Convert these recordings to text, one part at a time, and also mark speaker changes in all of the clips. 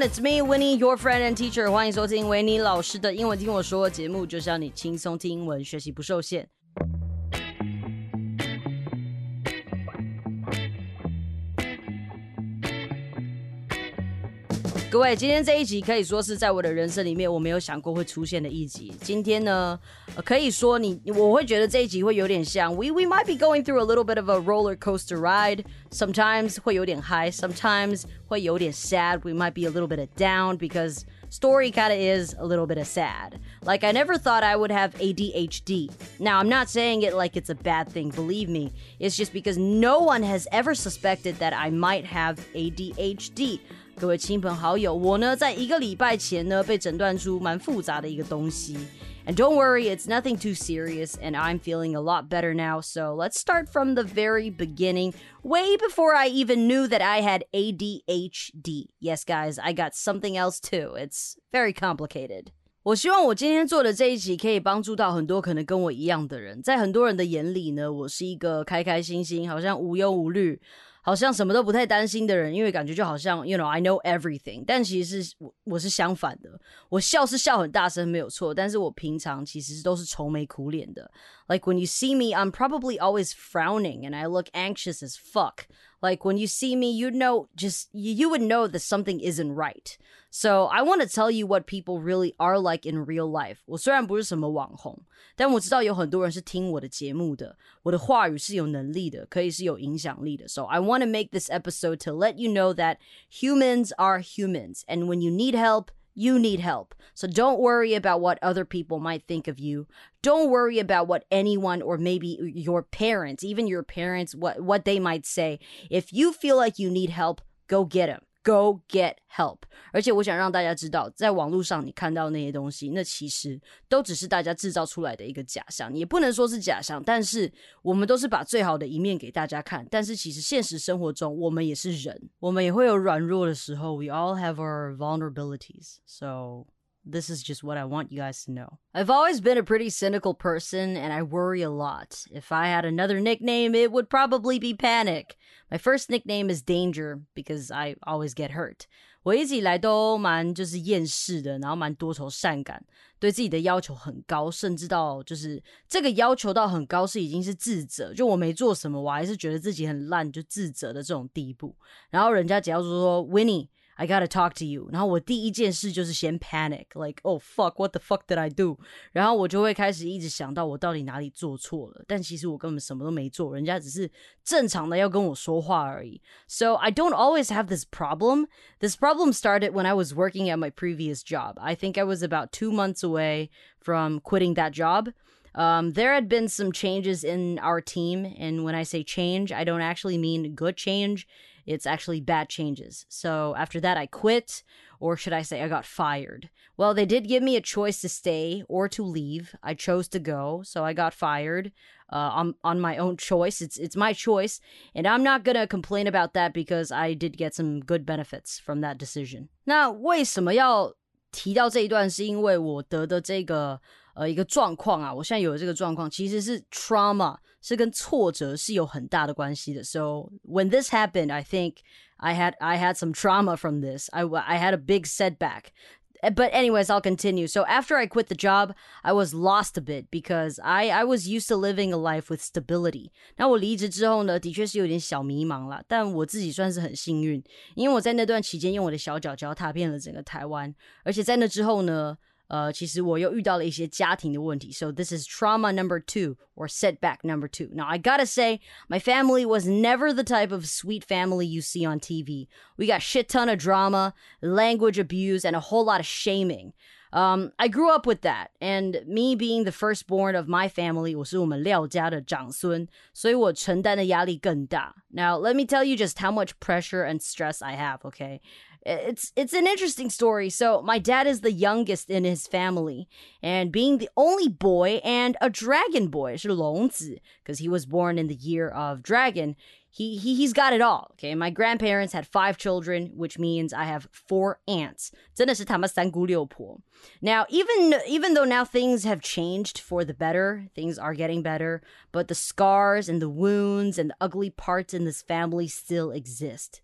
Speaker 1: it's me, Winnie, your friend and teacher. 欢迎收听维尼老师的英文听我说节目，就是要你轻松听英文，学习不受限。各位，今天这一集可以说是在我的人生里面我没有想过会出现的一集。今天呢，呃、可以说你我会觉得这一集会有点像 we we might be going through a little bit of a roller coaster ride. Sometimes 会有点 high, sometimes 会有点 sad. We might be a little bit of down because story kind of is a little bit of sad. Like, I never thought I would have ADHD. Now, I'm not saying it like it's a bad thing, believe me. It's just because no one has ever suspected that I might have ADHD. 各位亲朋好友，我呢在一个礼拜前呢被诊断出蛮复杂的一个东西。 And don't worry, it's nothing too serious, and I'm feeling a lot better now. So let's start from the very beginning, way before I even knew that I had ADHD. Yes, guys, I got something else too. It's very complicated. 我希望我今天做的这一集可以帮助到很多可能跟我一样的人。在很多人的眼里呢，我是一个开开心心，好像无忧无虑。 好像什么都不太担心的人，因为感觉就好像，you know I know everything。但其实是我我是相反的，我笑是笑很大声没有错，但是我平常其实都是愁眉苦脸的。Like when you see me, I'm probably always frowning and I look anxious as fuck. Like when you see me, you know, just you would know that something isn't right. So I want to tell you what people really are like in real life. 我虽然不是什么网红，但我知道有很多人是听我的节目的，我的话语是有能力的，可以是有影响力的。So I want to make this episode to let you know that humans are humans, and when you need help you need help. So don't worry about what other people might think of you. Don't worry about what anyone or maybe your parents, even your parents, what, what they might say. If you feel like you need help, go get them. Go get help！而且我想让大家知道，在网络上你看到那些东西，那其实都只是大家制造出来的一个假象。也不能说是假象，但是我们都是把最好的一面给大家看。但是其实现实生活中，我们也是人，我们也会有软弱的时候。We all have our vulnerabilities. So this is just what I want you guys to know. I've always been a pretty cynical person and I worry a lot. If I had another nickname, it would probably be Panic. My first nickname is Danger because I always get hurt. 我一直以来都蛮就是厌世的，然后蛮多愁善感，对自己的要求很高，甚至到就是这个要求到很高是已经是自责，就我没做什么，我还是觉得自己很烂，就自责的这种地步。然后人家只要说 Winnie。 I gotta talk to you。然后我第一件事就是先 panic，like oh fuck，what the fuck did I do？然后我就会开始一直想到我到底哪里做错了，但其实我根本什么都没做，人家只是正常的要跟我说话而已。So I don't always have this problem. This problem started when I was working at my previous job. I think I was about two months away from quitting that job. Um, there had been some changes in our team, and when I say change, I don't actually mean good change. It's actually bad changes. So after that, I quit, or should I say, I got fired. Well, they did give me a choice to stay or to leave. I chose to go, so I got fired uh, on on my own choice. It's it's my choice, and I'm not gonna complain about that because I did get some good benefits from that decision. 那为什么要提到这一段？是因为我得的这个 呃一个状况啊，我现在有这个状况其实是 trauma，是跟挫折是有很大的关系的。So when this happened, I think I had I had some trauma from this. I I had a big setback. But anyways, I'll continue. So after I quit the job, I was lost a bit because I I was used to living a life with stability. 那我离职之后呢，的确是有点小迷茫了，但我自己算是很幸运，因为我在那段期间用我的小脚脚踏遍了整个台湾，而且在那之后呢。 呃，其实我又遇到了一些家庭的问题。So this is trauma number two or setback number two. Now I gotta say, my family was never the type of sweet family you see on TV. We got shit ton of drama, language abuse, and a whole lot of shaming. Um, I grew up with that, and me being the firstborn of my family, 我是我们廖家的长孙，所以我承担的压力更大。Now let me tell you just how much pressure and stress I have. Okay, it's it's an interesting story. So my dad is the youngest in his family, and being the only boy and a dragon boy, 是龙子, because he was born in the year of dragon. He, he he's got it all. Okay, my grandparents had five children, which means I have four aunts. Now, even even though now things have changed for the better, things are getting better, but the scars and the wounds and the ugly parts in this family still exist.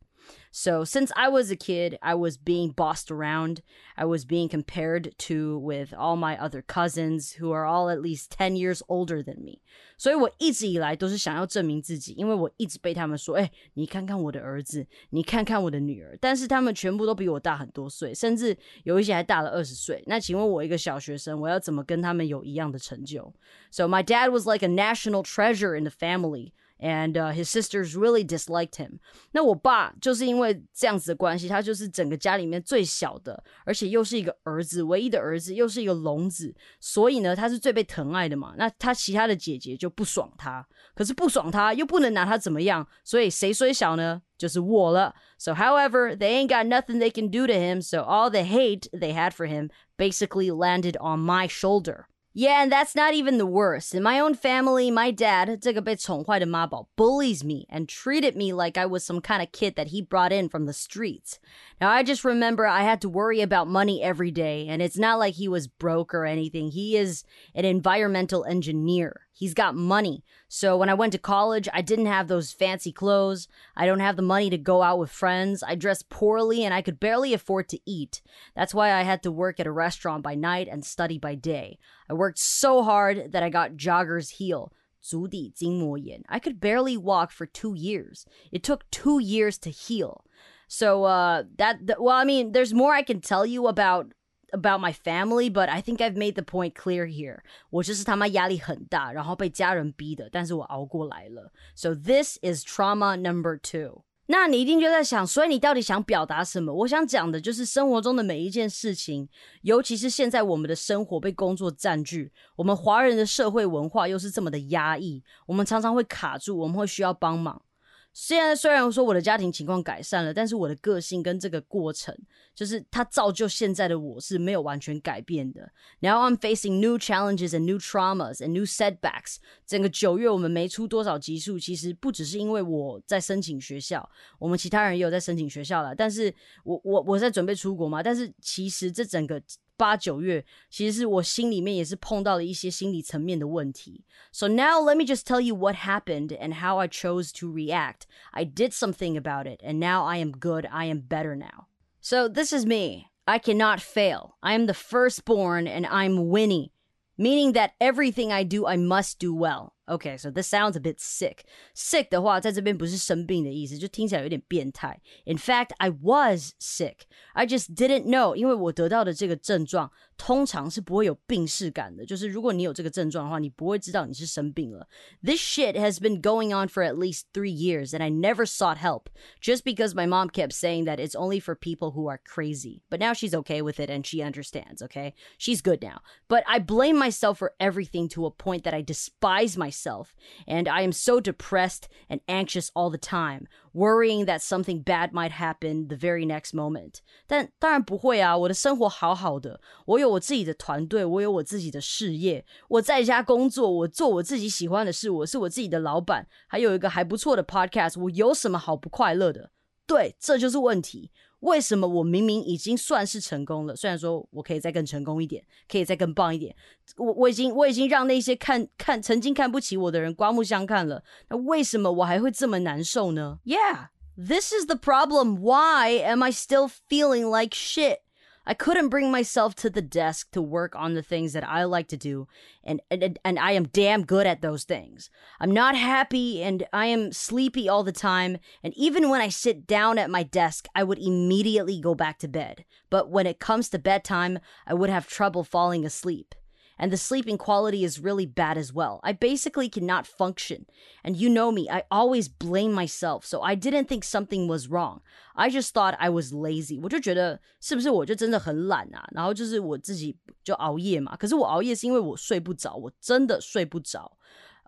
Speaker 1: So since I was a kid, I was being bossed around. I was being compared to with all my other cousins who are all at least 10 years older than me. 所以我一直以来都是想要证明自己，因为我一直被他们说：“哎、欸，你看看我的儿子，你看看我的女儿。”但是他们全部都比我大很多岁，甚至有一些还大了二十岁。那请问我一个小学生，我要怎么跟他们有一样的成就？So my dad was like a national treasure in the family. and uh, his sisters really disliked him. him。那我爸就是因为这样子的关系，他就是整个家里面最小的，而且又是一个儿子，唯一的儿子，又是一个龙子，所以呢，他是最被疼爱的嘛。那他其他的姐姐就不爽他，可是不爽他又不能拿他怎么样，所以谁虽小呢？就是我了。So, however, they ain't got nothing they can do to him, so all the hate they had for him basically landed on my shoulder. Yeah, and that's not even the worst. In my own family, my dad, 这个被宠坏的妈宝, bullies me and treated me like I was some kind of kid that he brought in from the streets. Now, I just remember I had to worry about money every day, and it's not like he was broke or anything. He is an environmental engineer. He's got money. So when I went to college, I didn't have those fancy clothes. I don't have the money to go out with friends. I dressed poorly and I could barely afford to eat. That's why I had to work at a restaurant by night and study by day. I worked so hard that I got jogger's heel. 足底筋膜炎. I could barely walk for two years. It took two years to heal. So uh, that, that well, I mean, there's more I can tell you about about my family, but I think I've made the point clear here. 我就是他妈压力很大，然后被家人逼的，但是我熬过来了。So this is trauma number two. 那你一定就在想，所以你到底想表达什么？我想讲的就是生活中的每一件事情，尤其是现在我们的生活被工作占据，我们华人的社会文化又是这么的压抑，我们常常会卡住，我们会需要帮忙。现在虽然说我的家庭情况改善了，但是我的个性跟这个过程，就是它造就现在的我是没有完全改变的。Now I'm facing new challenges and new traumas and new setbacks。整个九月我们没出多少集数，其实不只是因为我在申请学校，我们其他人也有在申请学校了。但是我我我在准备出国嘛，但是其实这整个。八九月，其实是我心里面也是碰到了一些心理层面的问题。So now let me just tell you what happened and how I chose to react. I did something about it, and now I am good. I am better now. So this is me. I cannot fail. I am the firstborn, and I'm Winnie, meaning that everything I do, I must do well. Okay, so this sounds a bit sick. Sick 的话，在这边不是生病的意思，就听起来有点变态。In fact, I was sick. I just didn't know，因为我得到的这个症状通常是不会有病识感的，就是如果你有这个症状的话，你不会知道你是生病了。This shit has been going on for at least three years, and I never sought help just because my mom kept saying that it's only for people who are crazy. But now she's okay with it and she understands. Okay, she's good now. But I blame myself for everything to a point that I despise myself myself, and I am so depressed and anxious all the time, worrying that something bad might happen the very next moment. 但当然不会啊，我的生活好好的，我有我自己的团队，我有我自己的事业，我在家工作，我做我自己喜欢的事，我是我自己的老板，还有一个还不错的 podcast，我有什么好不快乐的？对，这就是问题。 为什么我明明已经算是成功了？虽然说我可以再更成功一点，可以再更棒一点，我我已经我已经让那些看看曾经看不起我的人刮目相看了。那为什么我还会这么难受呢？Yeah, this is the problem. Why am I still feeling like shit? I couldn't bring myself to the desk to work on the things that I like to do, and, and, and I am damn good at those things. I'm not happy and I am sleepy all the time, and even when I sit down at my desk, I would immediately go back to bed. But when it comes to bedtime, I would have trouble falling asleep and the sleeping quality is really bad as well. I basically cannot function. And you know me, I always blame myself, so I didn't think something was wrong. I just thought I was lazy. 我就觉得是不是我就真的很懒啊？然后就是我自己就熬夜嘛。可是我熬夜是因为我睡不着，我真的睡不着。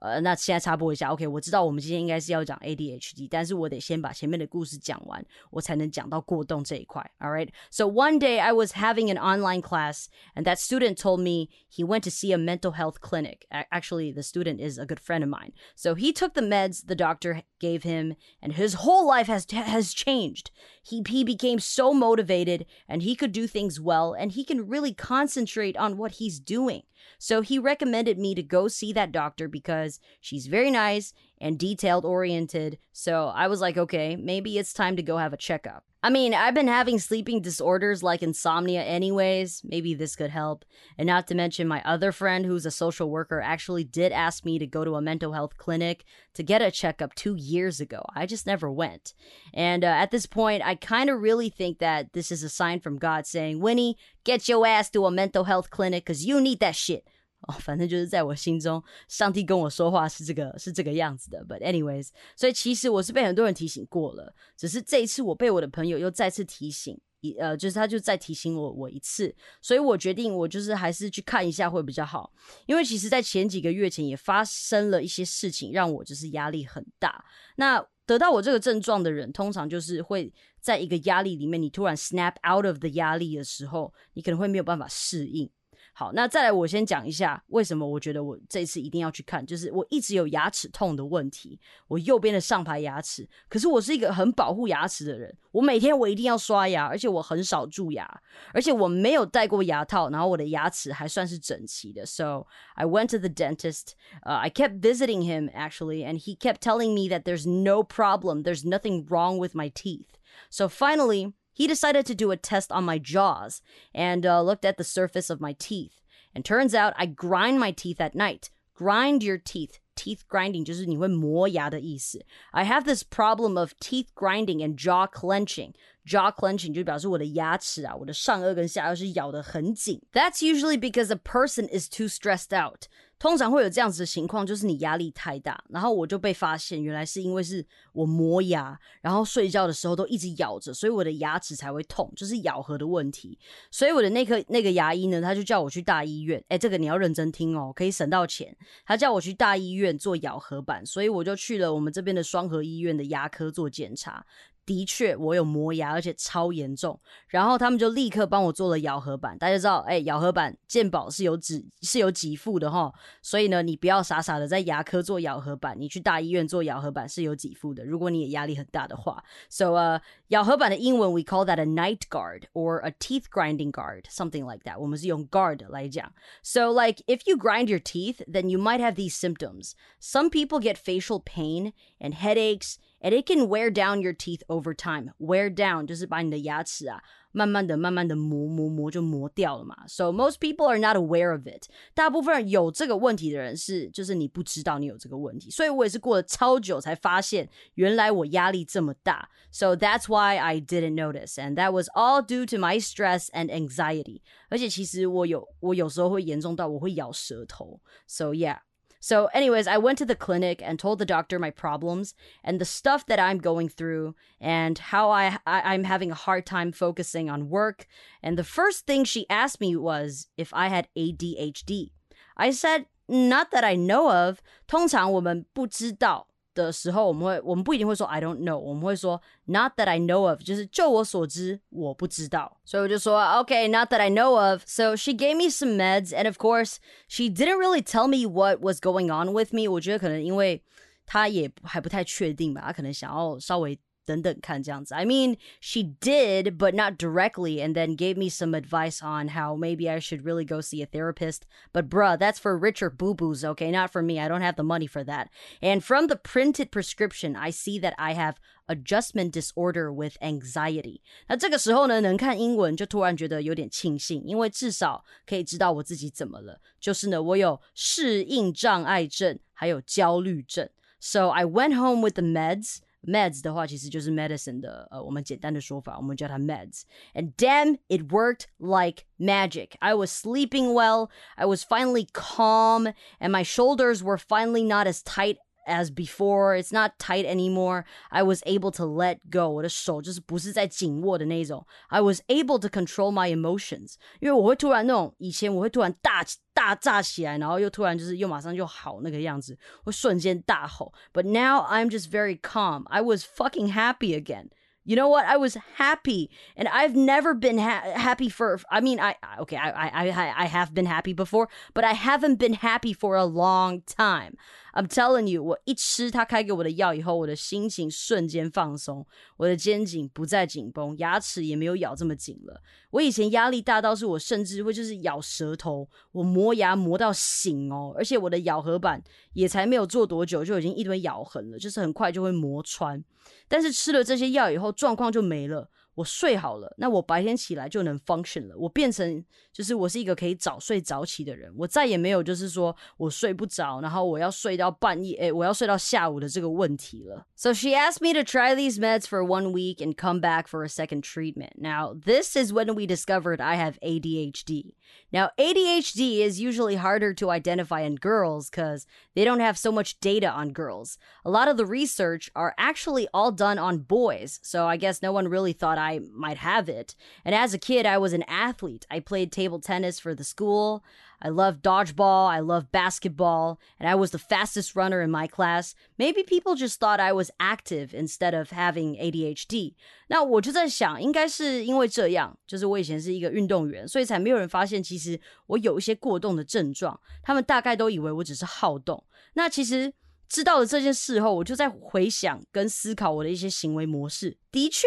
Speaker 1: 呃，那现在插播一下，OK，我知道我们今天应该是要讲 ADHD，但是我得先把前面的故事讲完，我才能讲到过动这一块。All right. So one day I was having an online class, and that student told me he went to see a mental health clinic. Actually, the student is a good friend of mine. So he took the meds the doctor gave him, and his whole life has has changed. He he became so motivated, and he could do things well, and he can really concentrate on what he's doing. So he recommended me to go see that doctor because she's very nice and detailed oriented. So I was like, okay, maybe it's time to go have a checkup. I mean, I've been having sleeping disorders like insomnia anyways. Maybe this could help. And not to mention, my other friend, who's a social worker, actually did ask me to go to a mental health clinic to get a checkup two years ago. I just never went. And uh, at this point, I kind of really think that this is a sign from God saying, Winnie, get your ass to a mental health clinic because you need that shit. 哦，反正就是在我心中，上帝跟我说话是这个是这个样子的。But anyways，所以其实我是被很多人提醒过了，只是这一次我被我的朋友又再次提醒，一呃，就是他就再提醒我我一次，所以我决定我就是还是去看一下会比较好。因为其实，在前几个月前也发生了一些事情，让我就是压力很大。那得到我这个症状的人，通常就是会在一个压力里面，你突然 snap out of 的压力的时候，你可能会没有办法适应。好，那再来，我先讲一下为什么我觉得我这次一定要去看，就是我一直有牙齿痛的问题，我右边的上排牙齿，可是我是一个很保护牙齿的人，我每天我一定要刷牙，而且我很少蛀牙，而且我没有戴过牙套，然后我的牙齿还算是整齐的。So I went to the dentist. Uh, I kept visiting him actually, and he kept telling me that there's no problem, there's nothing wrong with my teeth. So finally he decided to do a test on my jaws and uh, looked at the surface of my teeth. And turns out I grind my teeth at night. Grind your teeth. Teeth grinding 就是你会磨牙的意思。I have this problem of teeth grinding and jaw clenching. Jaw clenching 就表示我的牙齿啊，我的上颚跟下颚是咬得很紧。That's usually because a person is too stressed out. 通常会有这样子的情况，就是你压力太大，然后我就被发现，原来是因为是我磨牙，然后睡觉的时候都一直咬着，所以我的牙齿才会痛，就是咬合的问题。所以我的那颗那个牙医呢，他就叫我去大医院，哎，这个你要认真听哦，可以省到钱。他叫我去大医院做咬合板，所以我就去了我们这边的双河医院的牙科做检查。的确，我有磨牙，而且超严重。然后他们就立刻帮我做了咬合板。大家知道，哎，咬合板健保是有指是有给付的哈。所以呢，你不要傻傻的在牙科做咬合板，你去大医院做咬合板是有给付的。如果你也压力很大的话，so 呃，咬合板的英文 we call that a night guard or a teeth grinding guard, something like that。我们是用 guard 来讲。So like if you grind your teeth, then you might have these symptoms. Some people get facial pain and headaches and it can wear down your teeth over time. Wear down 就是把你的牙齿啊，慢慢的、慢慢的磨磨磨就磨掉了嘛。So most people are not aware of it. 大部分人有这个问题的人是，就是你不知道你有这个问题。所以我也是过了超久才发现，原来我压力这么大。So that's why I didn't notice, and that was all due to my stress and anxiety. 而且其实我有，我有时候会严重到我会咬舌头。So yeah. So, anyways, I went to the clinic and told the doctor my problems and the stuff that I'm going through and how I, I am having a hard time focusing on work. And the first thing she asked me was if I had ADHD. I said, not that I know of. 通常我们不知道 的时候，我们会我们不一定会说 I don't know，我们会说 Not that I know of，就是就我所知，我不知道。所以我就说 OK，Not that I know of。So she gave me some meds，and of course she didn't really tell me what was going on with me。我觉得可能因为她也还不太确定吧，她可能想要稍微 等等看这样子。I mean, she did, but not directly, and then gave me some advice on how maybe I should really go see a therapist. But bruh, that's for richer boo boos, okay? Not for me. I don't have the money for that. And from the printed prescription, I see that I have adjustment disorder with anxiety。那这个时候呢，能看英文就突然觉得有点庆幸，因为至少可以知道我自己怎么了。就是呢，我有适应障碍症，还有焦虑症。So I went home with the meds. Meds 的话，其实就是 medicine 的，呃，我们简单的说法，我们叫它 meds。And damn, it worked like magic. I was sleeping well, I was finally calm, and my shoulders were finally not as tight as before. It's not tight anymore. I was able to let go. 我的手就是不是在紧握的那种。I was able to control my emotions. 因为我会突然那种以前我会突然大大炸起来，然后又突然就是又马上就好那个样子，会瞬间大吼。But now I'm just very calm. I was fucking happy again. You know what? I was happy, and I've never been ha- happy for. I mean, I okay, I, I I I have been happy before, but I haven't been happy for a long time. I'm telling you，我一吃他开给我的药以后，我的心情瞬间放松，我的肩颈不再紧绷，牙齿也没有咬这么紧了。我以前压力大到是我甚至会就是咬舌头，我磨牙磨到醒哦，而且我的咬合板也才没有做多久就已经一堆咬痕了，就是很快就会磨穿。 但是吃了这些药以后，状况就没了。我睡好了，那我白天起来就能 function 了。我变成就是我是一个可以早睡早起的人，我再也没有就是说我睡不着，然后我要睡到半夜，诶，我要睡到下午的这个问题了。So she asked me to try these meds for one week and come back for a second treatment. Now this is when we discovered I have ADHD. Now, ADHD is usually harder to identify in girls because they don't have so much data on girls. A lot of the research are actually all done on boys, so I guess no one really thought I might have it. And as a kid, I was an athlete. I played table tennis for the school. I love dodgeball, I love basketball, and I was the fastest runner in my class. Maybe people just thought I was active instead of having ADHD. 那我就在想，应该是因为这样，就是我以前是一个运动员，所以才没有人发现其实我有一些过动的症状。他们大概都以为我只是好动。那其实知道了这件事后，我就在回想跟思考我的一些行为模式。的确。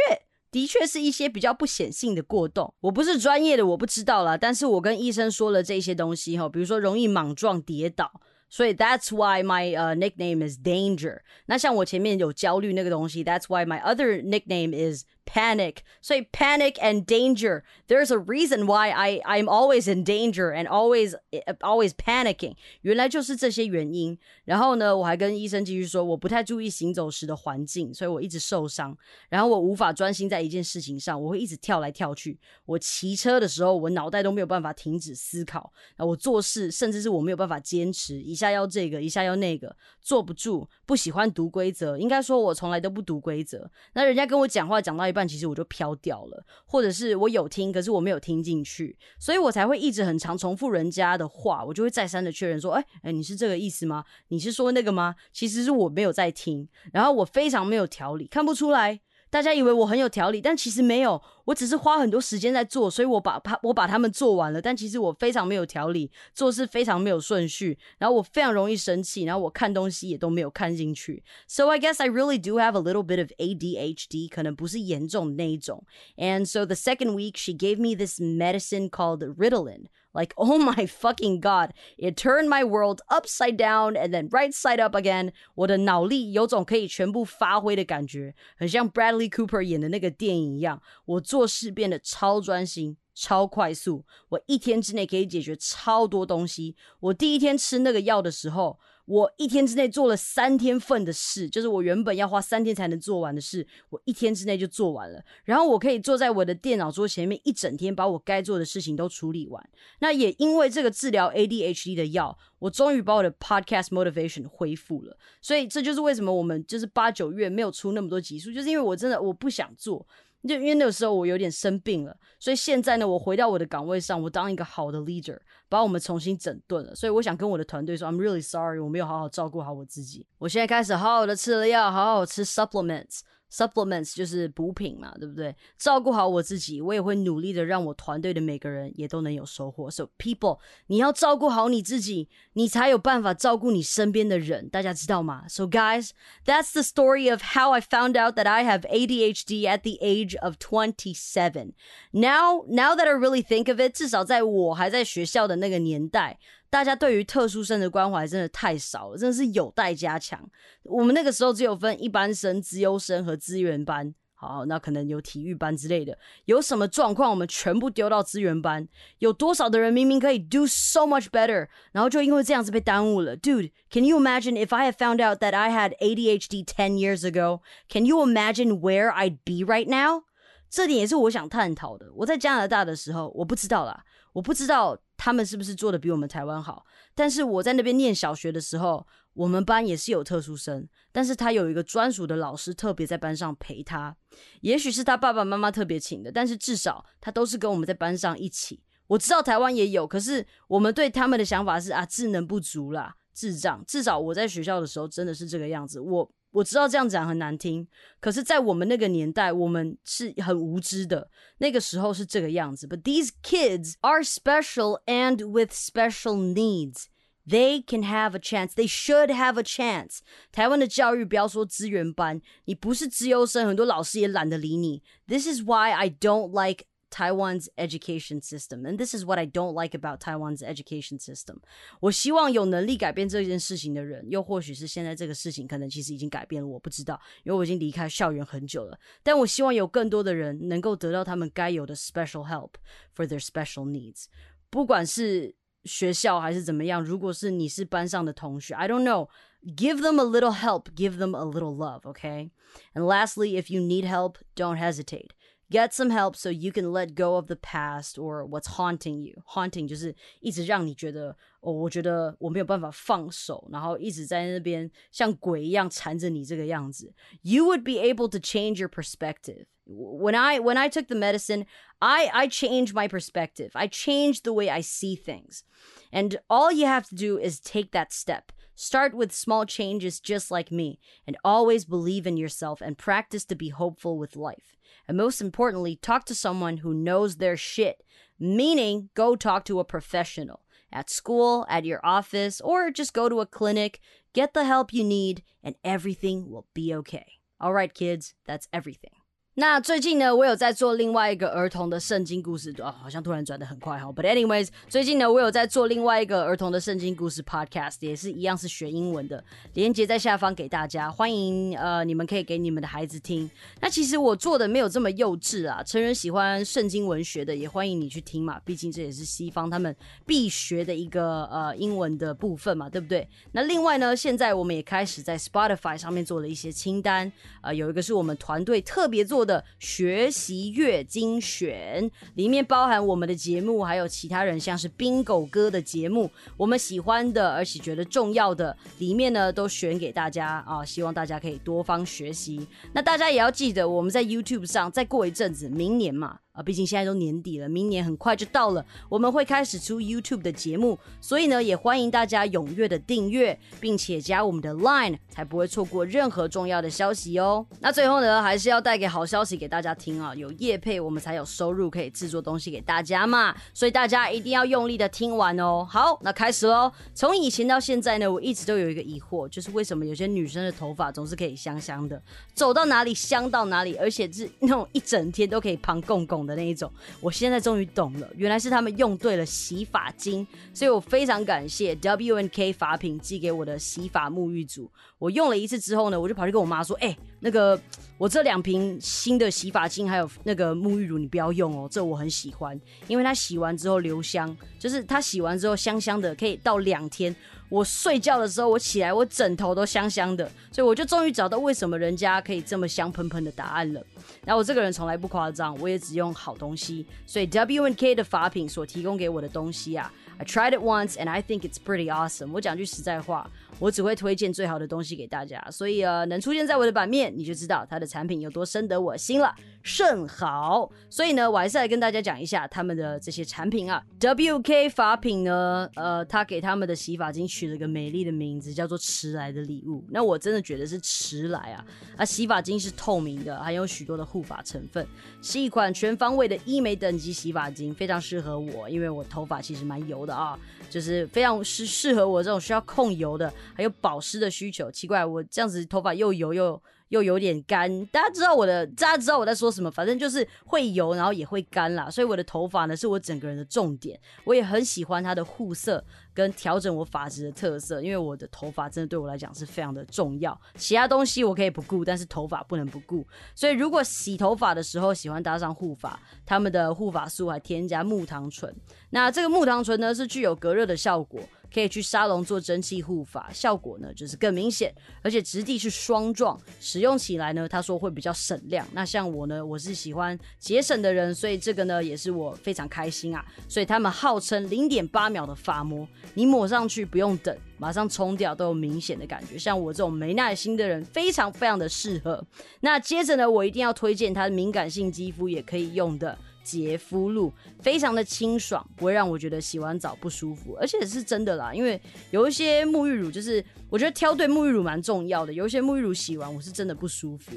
Speaker 1: 的确是一些比较不显性的过动，我不是专业的，我不知道啦。但是我跟医生说了这些东西哈，比如说容易莽撞跌倒，所以 that's why my 呃 nickname is danger。那像我前面有焦虑那个东西，that's why my other nickname is panic. So panic and danger. There's a reason why I I'm always in danger and always always panicking. 原来就是这些原因。然后呢，我还跟医生继续说，我不太注意行走时的环境，所以我一直受伤。然后我无法专心在一件事情上，我会一直跳来跳去。我骑车的时候，我脑袋都没有办法停止思考。啊，我做事甚至是我没有办法坚持，一下要这个，一下要那个，坐不住。不喜欢读规则，应该说我从来都不读规则。那人家跟我讲话讲到一半，其实我就飘掉了，或者是我有听，可是我没有听进去，所以我才会一直很常重复人家的话，我就会再三的确认说，哎哎，你是这个意思吗？你是说那个吗？其实是我没有在听，然后我非常没有条理，看不出来。大家以为我很有条理，但其实没有，我只是花很多时间在做，所以我把它我把他们做完了，但其实我非常没有条理，做事非常没有顺序，然后我非常容易生气，然后我看东西也都没有看进去。So I guess I really do have a little bit of ADHD，可能不是严重的那一种。And so the second week she gave me this medicine called Ritalin. Like, oh my fucking god, it turned my world upside down and then right side up again. 我的脑力有种可以全部发挥的感觉，很像 Bradley Cooper 演的那个电影一样。我做事变得超专心、超快速，我一天之内可以解决超多东西。我第一天吃那个药的时候。 我一天之内做了三天份的事，就是我原本要花三天才能做完的事，我一天之内就做完了。然后我可以坐在我的电脑桌前面一整天，把我该做的事情都处理完。那也因为这个治疗 ADHD 的药，我终于把我的 podcast motivation 恢复了。所以这就是为什么我们就是八九月没有出那么多集数，就是因为我真的我不想做。就因为那个时候我有点生病了，所以现在呢，我回到我的岗位上，我当一个好的 leader，把我们重新整顿了。所以我想跟我的团队说，I'm really sorry，我没有好好照顾好我自己。我现在开始好好的吃了药，好好吃 supplements。supplements 就是补品嘛，对不对？照顾好我自己，我也会努力的让我团队的每个人也都能有收获。So people，你要照顾好你自己，你才有办法照顾你身边的人，大家知道吗？So guys，that's the story of how I found out that I have ADHD at the age of twenty-seven. Now, now that I really think of it，至少在我还在学校的那个年代。 大家对于特殊生的关怀真的太少了，真的是有待加强。我们那个时候只有分一般生、资优生和资源班，好，那可能有体育班之类的。有什么状况，我们全部丢到资源班。有多少的人明明可以 do so much better，然后就因为这样子被耽误了。Dude，can you imagine if I had found out that I had ADHD ten years ago？Can you imagine where I'd be right now？这点也是我想探讨的。我在加拿大的时候，我不知道啦，我不知道。他们是不是做的比我们台湾好？但是我在那边念小学的时候，我们班也是有特殊生，但是他有一个专属的老师，特别在班上陪他。也许是他爸爸妈妈特别请的，但是至少他都是跟我们在班上一起。我知道台湾也有，可是我们对他们的想法是啊，智能不足啦，智障。至少我在学校的时候真的是这个样子。我我知道这样讲很难听，可是，在我们那个年代，我们是很无知的。那个时候是这个样子。But these kids are special and with special needs. They can have a chance. They should have a chance. 台湾的教育不要说资源班，你不是资优生，很多老师也懒得理你。This is why I don't like Taiwan's education system. And this is what I don't like about Taiwan's education system. 我希望有能力改变这件事情的人，又或许是现在这个事情可能其实已经改变了，我不知道，因为我已经离开校园很久了。但我希望有更多的人能够得到他们该有的 special help for their special needs，不管是学校还是怎么样。如果是你是班上的同学，I don't know。Give them a little help, give them a little love, okay? And lastly, if you need help, don't hesitate. Get some help so you can let go of the past or what's haunting you. Haunting 就是一直让你觉得哦，我觉得我没有办法放手，然后一直在那边像鬼一样缠着你这个样子。You would be able to change your perspective. When I when I took the medicine, I I changed my perspective. I changed the way I see things. And all you have to do is take that step. Start with small changes just like me, and always believe in yourself and practice to be hopeful with life. And most importantly, talk to someone who knows their shit, meaning go talk to a professional at school, at your office, or just go to a clinic, get the help you need, and everything will be okay. All right, kids, that's everything. 那最近呢，我有在做另外一个儿童的圣经故事，哦，好像突然转的很快哈。But anyways，最近呢，我有在做另外一个儿童的圣经故事 podcast，也是一样是学英文的，连接在下方给大家，欢迎呃你们可以给你们的孩子听。那其实我做的没有这么幼稚啊，成人喜欢圣经文学的也欢迎你去听嘛，毕竟这也是西方他们必学的一个呃英文的部分嘛，对不对？那另外呢，现在我们也开始在 Spotify 上面做了一些清单，呃，有一个是我们团队特别做。的学习月精选里面包含我们的节目，还有其他人像是冰狗哥的节目，我们喜欢的而且觉得重要的里面呢，都选给大家啊，希望大家可以多方学习。那大家也要记得，我们在 YouTube 上，再过一阵子，明年嘛。啊，毕竟现在都年底了，明年很快就到了，我们会开始出 YouTube 的节目，所以呢，也欢迎大家踊跃的订阅，并且加我们的 Line，才不会错过任何重要的消息哦。那最后呢，还是要带给好消息给大家听啊，有业配我们才有收入可以制作东西给大家嘛，所以大家一定要用力的听完哦。好，那开始喽。从以前到现在呢，我一直都有一个疑惑，就是为什么有些女生的头发总是可以香香的，走到哪里香到哪里，而且是那种一整天都可以胖公的那一种，我现在终于懂了，原来是他们用对了洗发精，所以我非常感谢 W N K 法品寄给我的洗发沐浴组。我用了一次之后呢，我就跑去跟我妈说：“哎，那个我这两瓶新的洗发精还有那个沐浴乳，你不要用哦，这我很喜欢，因为它洗完之后留香，就是它洗完之后香香的，可以到两天。”我睡觉的时候，我起来，我枕头都香香的，所以我就终于找到为什么人家可以这么香喷喷的答案了。然后我这个人从来不夸张，我也只用好东西，所以 W N K 的法品所提供给我的东西啊，I tried it once and I think it's pretty awesome。我讲句实在话。我只会推荐最好的东西给大家，所以呃，能出现在我的版面，你就知道它的产品有多深得我心了，甚好。所以呢，我还是来跟大家讲一下他们的这些产品啊。WK 法品呢，呃，他给他们的洗发精取了个美丽的名字，叫做迟来的礼物。那我真的觉得是迟来啊！啊，洗发精是透明的，还有许多的护发成分，是一款全方位的医美等级洗发精，非常适合我，因为我头发其实蛮油的啊，就是非常适适合我这种需要控油的。还有保湿的需求，奇怪，我这样子头发又油又又有点干，大家知道我的，大家知道我在说什么，反正就是会油，然后也会干啦，所以我的头发呢是我整个人的重点，我也很喜欢它的护色。跟调整我发质的特色，因为我的头发真的对我来讲是非常的重要。其他东西我可以不顾，但是头发不能不顾。所以如果洗头发的时候喜欢搭上护发，他们的护发素还添加木糖醇。那这个木糖醇呢是具有隔热的效果，可以去沙龙做蒸汽护发，效果呢就是更明显，而且质地是霜状，使用起来呢他说会比较省量。那像我呢，我是喜欢节省的人，所以这个呢也是我非常开心啊。所以他们号称零点八秒的发膜。你抹上去不用等，马上冲掉都有明显的感觉。像我这种没耐心的人，非常非常的适合。那接着呢，我一定要推荐它的敏感性肌肤也可以用的洁肤露，非常的清爽，不会让我觉得洗完澡不舒服，而且是真的啦。因为有一些沐浴乳就是。我觉得挑对沐浴乳蛮重要的，有一些沐浴乳洗完我是真的不舒服。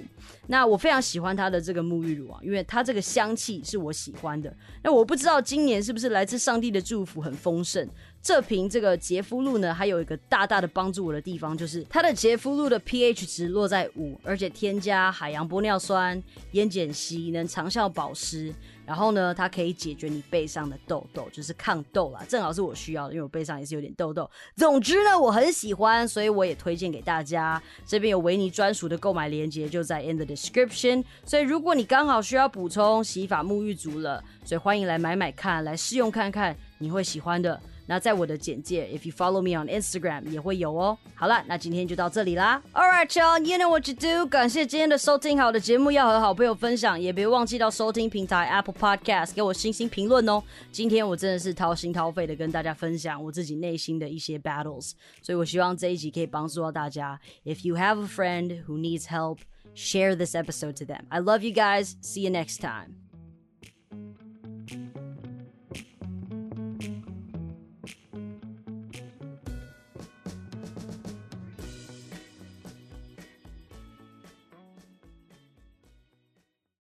Speaker 1: 那我非常喜欢它的这个沐浴乳啊，因为它这个香气是我喜欢的。那我不知道今年是不是来自上帝的祝福很丰盛。这瓶这个洁肤露呢，还有一个大大的帮助我的地方，就是它的洁肤露的 pH 值落在五，而且添加海洋玻尿酸、烟碱烯，能长效保湿。然后呢，它可以解决你背上的痘痘，就是抗痘啦，正好是我需要的，因为我背上也是有点痘痘。总之呢，我很喜欢，所以我也推荐给大家。这边有维尼专属的购买链接，就在 in the description。所以如果你刚好需要补充洗发沐浴足了，所以欢迎来买买看，来试用看看，你会喜欢的。那在我的简介，if you follow me on Instagram 也会有哦。好了，那今天就到这里啦。All right, y'all, you know what to do。感谢今天的收听，好的节目要和好朋友分享，也别忘记到收听平台 Apple Podcast 给我星星评论哦。今天我真的是掏心掏肺的跟大家分享我自己内心的一些 battles，所以我希望这一集可以帮助到大家。If you have a friend who needs help, share this episode to them. I love you guys. See you next time.